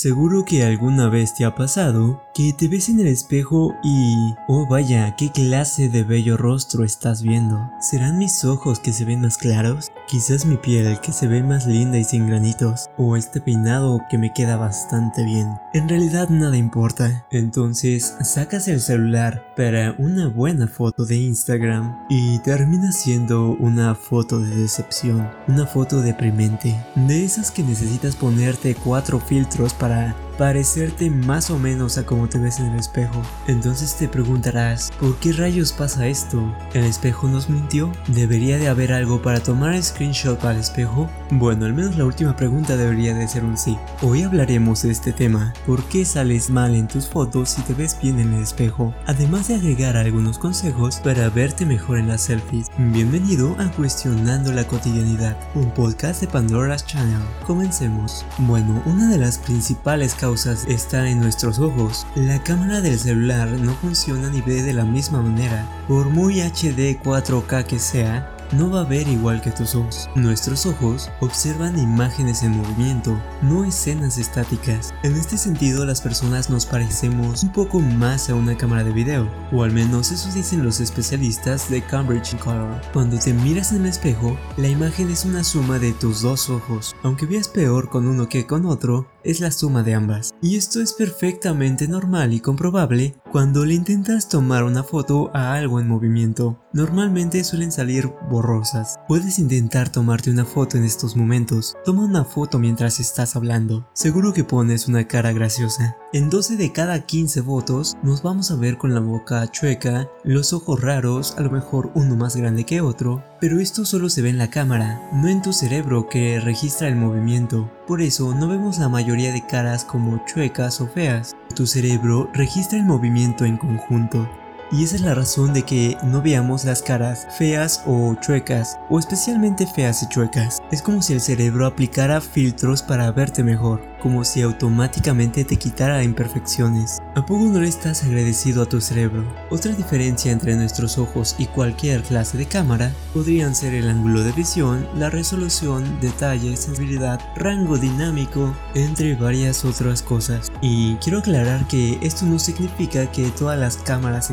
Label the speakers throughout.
Speaker 1: Seguro que alguna vez te ha pasado que te ves en el espejo y... Oh vaya, qué clase de bello rostro estás viendo. ¿Serán mis ojos que se ven más claros? Quizás mi piel que se ve más linda y sin granitos. O este peinado que me queda bastante bien. En realidad nada importa. Entonces sacas el celular para una buena foto de Instagram y termina siendo una foto de decepción. Una foto deprimente. De esas que necesitas ponerte cuatro filtros para para parecerte más o menos a como te ves en el espejo. Entonces te preguntarás, ¿por qué rayos pasa esto? ¿El espejo nos mintió? ¿Debería de haber algo para tomar screenshot al espejo? Bueno, al menos la última pregunta debería de ser un sí. Hoy hablaremos de este tema, ¿por qué sales mal en tus fotos si te ves bien en el espejo? Además de agregar algunos consejos para verte mejor en las selfies. Bienvenido a Cuestionando la Cotidianidad, un podcast de Pandora's Channel. Comencemos. Bueno, una de las principales causas está en nuestros ojos. La cámara del celular no funciona ni ve de la misma manera. Por muy HD 4K que sea, no va a ver igual que tus ojos. Nuestros ojos observan imágenes en movimiento, no escenas estáticas. En este sentido, las personas nos parecemos un poco más a una cámara de video, o al menos eso dicen los especialistas de Cambridge Color. Cuando te miras en el espejo, la imagen es una suma de tus dos ojos. Aunque veas peor con uno que con otro, es la suma de ambas. Y esto es perfectamente normal y comprobable cuando le intentas tomar una foto a algo en movimiento. Normalmente suelen salir borrosas. Puedes intentar tomarte una foto en estos momentos. Toma una foto mientras estás hablando. Seguro que pones una cara graciosa. En 12 de cada 15 fotos nos vamos a ver con la boca chueca, los ojos raros, a lo mejor uno más grande que otro, pero esto solo se ve en la cámara, no en tu cerebro que registra el movimiento. Por eso no vemos la mayoría de caras como chuecas o feas. Tu cerebro registra el movimiento en conjunto. Y esa es la razón de que no veamos las caras feas o chuecas, o especialmente feas y chuecas. Es como si el cerebro aplicara filtros para verte mejor como si automáticamente te quitara imperfecciones. ¿A poco no le estás agradecido a tu cerebro? Otra diferencia entre nuestros ojos y cualquier clase de cámara podrían ser el ángulo de visión, la resolución, detalle, sensibilidad, rango dinámico, entre varias otras cosas. Y quiero aclarar que esto no significa que todas las cámaras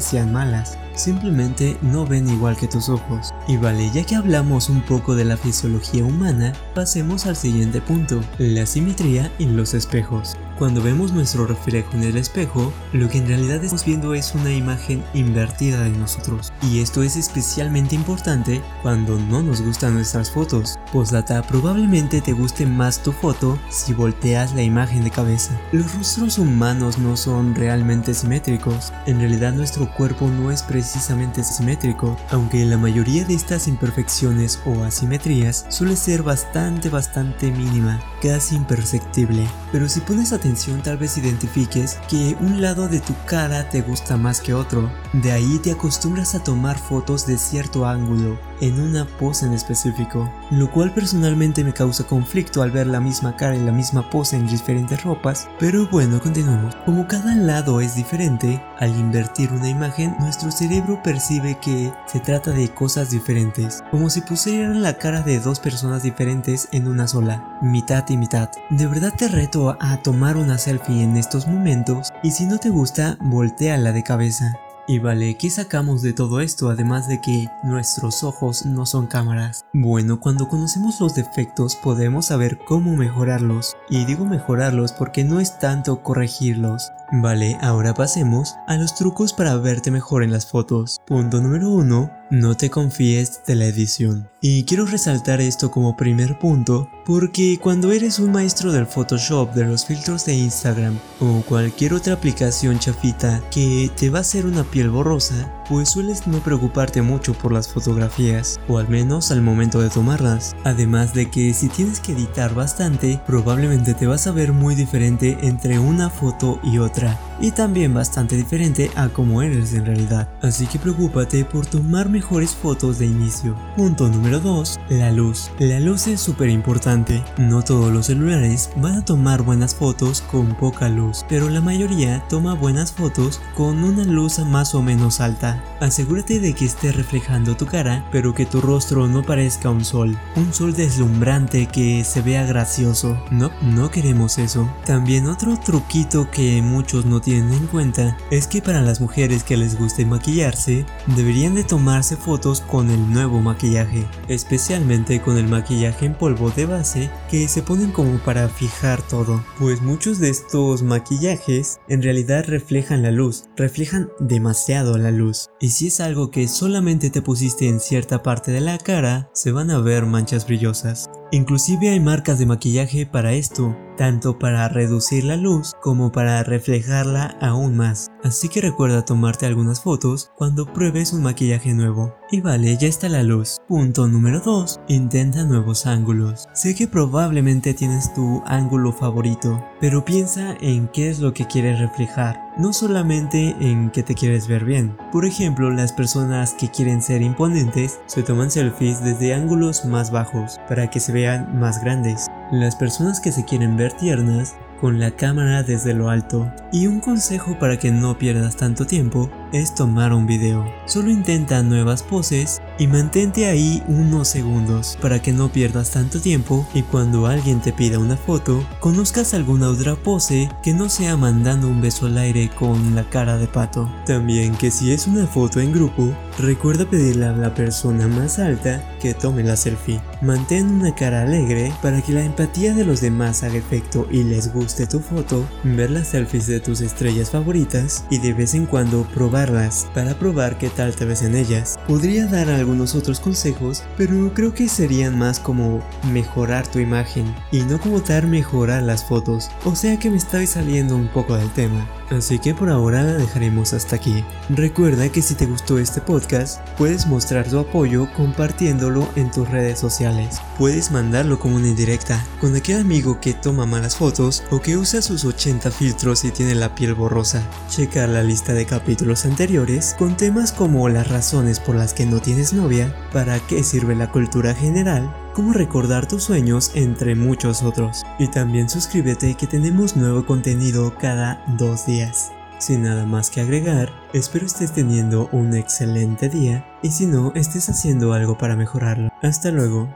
Speaker 1: sean malas simplemente no ven igual que tus ojos. Y vale, ya que hablamos un poco de la fisiología humana, pasemos al siguiente punto, la simetría en los espejos. Cuando vemos nuestro reflejo en el espejo, lo que en realidad estamos viendo es una imagen invertida de nosotros. Y esto es especialmente importante cuando no nos gustan nuestras fotos. Postdata, probablemente te guste más tu foto si volteas la imagen de cabeza. Los rostros humanos no son realmente simétricos. En realidad nuestro cuerpo no es precisamente simétrico, aunque la mayoría de estas imperfecciones o asimetrías suele ser bastante bastante mínima, casi imperceptible. Pero si pones atención tal vez identifiques que un lado de tu cara te gusta más que otro. De ahí te acostumbras a tomar fotos de cierto ángulo en una pose en específico, lo cual personalmente me causa conflicto al ver la misma cara y la misma pose en diferentes ropas, pero bueno, continuemos. Como cada lado es diferente, al invertir una imagen, nuestro cerebro percibe que se trata de cosas diferentes, como si pusieran la cara de dos personas diferentes en una sola, mitad De verdad te reto a tomar una selfie en estos momentos y si no te gusta, volteala de cabeza. Y vale, ¿qué sacamos de todo esto además de que nuestros ojos no son cámaras? Bueno, cuando conocemos los defectos podemos saber cómo mejorarlos. Y digo mejorarlos porque no es tanto corregirlos. Vale, ahora pasemos a los trucos para verte mejor en las fotos. Punto número 1. No te confíes de la edición. Y quiero resaltar esto como primer punto porque cuando eres un maestro del Photoshop, de los filtros de Instagram o cualquier otra aplicación chafita que te va a hacer una piel borrosa, pues sueles no preocuparte mucho por las fotografías, o al menos al momento de tomarlas. Además de que si tienes que editar bastante, probablemente te vas a ver muy diferente entre una foto y otra y también bastante diferente a como eres en realidad. Así que preocúpate por tomar mejores fotos de inicio. Punto número 2. La luz. La luz es súper importante. No todos los celulares van a tomar buenas fotos con poca luz, pero la mayoría toma buenas fotos con una luz más o menos alta. Asegúrate de que esté reflejando tu cara, pero que tu rostro no parezca un sol. Un sol deslumbrante que se vea gracioso. No, no queremos eso. También otro truquito que muchos no tienen en cuenta es que para las mujeres que les guste maquillarse, deberían de tomarse fotos con el nuevo maquillaje, especialmente con el maquillaje en polvo de base que se ponen como para fijar todo, pues muchos de estos maquillajes en realidad reflejan la luz, reflejan demasiado la luz, y si es algo que solamente te pusiste en cierta parte de la cara, se van a ver manchas brillosas. Inclusive hay marcas de maquillaje para esto, tanto para reducir la luz como para reflejarla aún más. Así que recuerda tomarte algunas fotos cuando pruebes un maquillaje nuevo. Y vale, ya está la luz. Punto número 2. Intenta nuevos ángulos. Sé que probablemente tienes tu ángulo favorito, pero piensa en qué es lo que quieres reflejar, no solamente en que te quieres ver bien. Por ejemplo, las personas que quieren ser imponentes se toman selfies desde ángulos más bajos para que se vean más grandes. Las personas que se quieren ver tiernas con la cámara desde lo alto. Y un consejo para que no pierdas tanto tiempo es tomar un video. Solo intenta nuevas poses y mantente ahí unos segundos para que no pierdas tanto tiempo y cuando alguien te pida una foto, conozcas alguna otra pose que no sea mandando un beso al aire con la cara de pato. También que si es una foto en grupo, recuerda pedirle a la persona más alta que tome la selfie. Mantén una cara alegre para que la empatía de los demás haga efecto y les guste tu foto, ver las selfies de tus estrellas favoritas y de vez en cuando probarlas para probar qué tal te ves en ellas. Podría dar algunos otros consejos, pero creo que serían más como mejorar tu imagen y no como tal mejorar las fotos, o sea que me estoy saliendo un poco del tema. Así que por ahora la dejaremos hasta aquí. Recuerda que si te gustó este podcast, puedes mostrar tu apoyo compartiéndolo en tus redes sociales. Puedes mandarlo como una indirecta con aquel amigo que toma malas fotos o que usa sus 80 filtros y tiene la piel borrosa. Checar la lista de capítulos anteriores con temas como las razones por las que no tienes novia, para qué sirve la cultura general, cómo recordar tus sueños, entre muchos otros. Y también suscríbete que tenemos nuevo contenido cada dos días. Sin nada más que agregar, espero estés teniendo un excelente día y si no, estés haciendo algo para mejorarlo. Hasta luego.